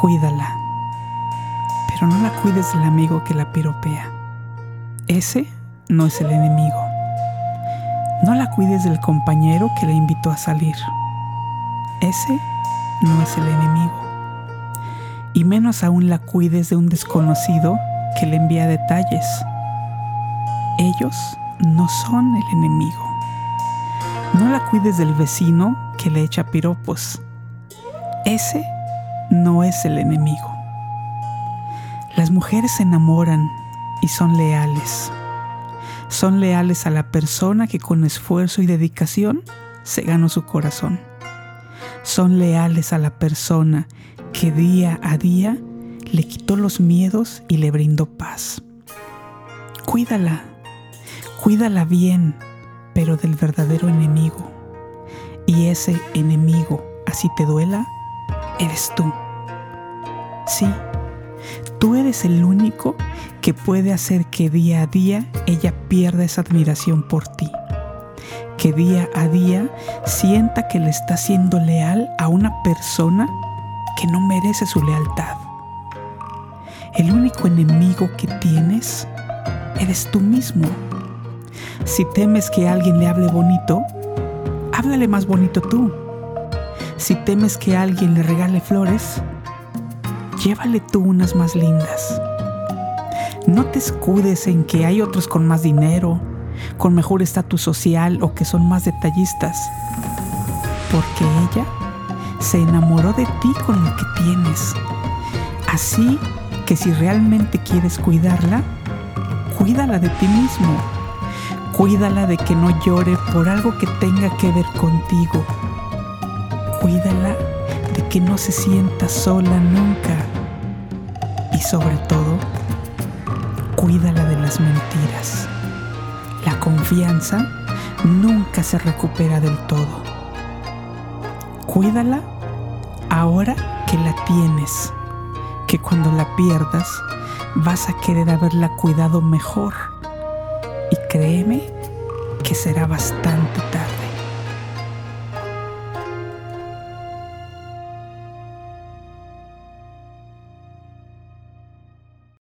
Cuídala, pero no la cuides del amigo que la piropea. Ese no es el enemigo. No la cuides del compañero que la invitó a salir. Ese no es el enemigo. Y menos aún la cuides de un desconocido que le envía detalles. Ellos no son el enemigo. No la cuides del vecino que le echa piropos. Ese no es el enemigo. Las mujeres se enamoran y son leales. Son leales a la persona que con esfuerzo y dedicación se ganó su corazón. Son leales a la persona que día a día le quitó los miedos y le brindó paz. Cuídala, cuídala bien, pero del verdadero enemigo. Y ese enemigo, así te duela, eres tú. Sí, tú eres el único que puede hacer que día a día ella pierda esa admiración por ti. Que día a día sienta que le está siendo leal a una persona que no merece su lealtad. El único enemigo que tienes eres tú mismo. Si temes que alguien le hable bonito, háblale más bonito tú. Si temes que alguien le regale flores, llévale tú unas más lindas. No te escudes en que hay otros con más dinero, con mejor estatus social o que son más detallistas, porque ella se enamoró de ti con lo que tienes. Así que si realmente quieres cuidarla, cuídala de ti mismo. Cuídala de que no llore por algo que tenga que ver contigo. Cuídala de que no se sienta sola nunca. Y sobre todo, cuídala de las mentiras. La confianza nunca se recupera del todo. Cuídala ahora que la tienes, que cuando la pierdas vas a querer haberla cuidado mejor. Y créeme que será bastante tarde.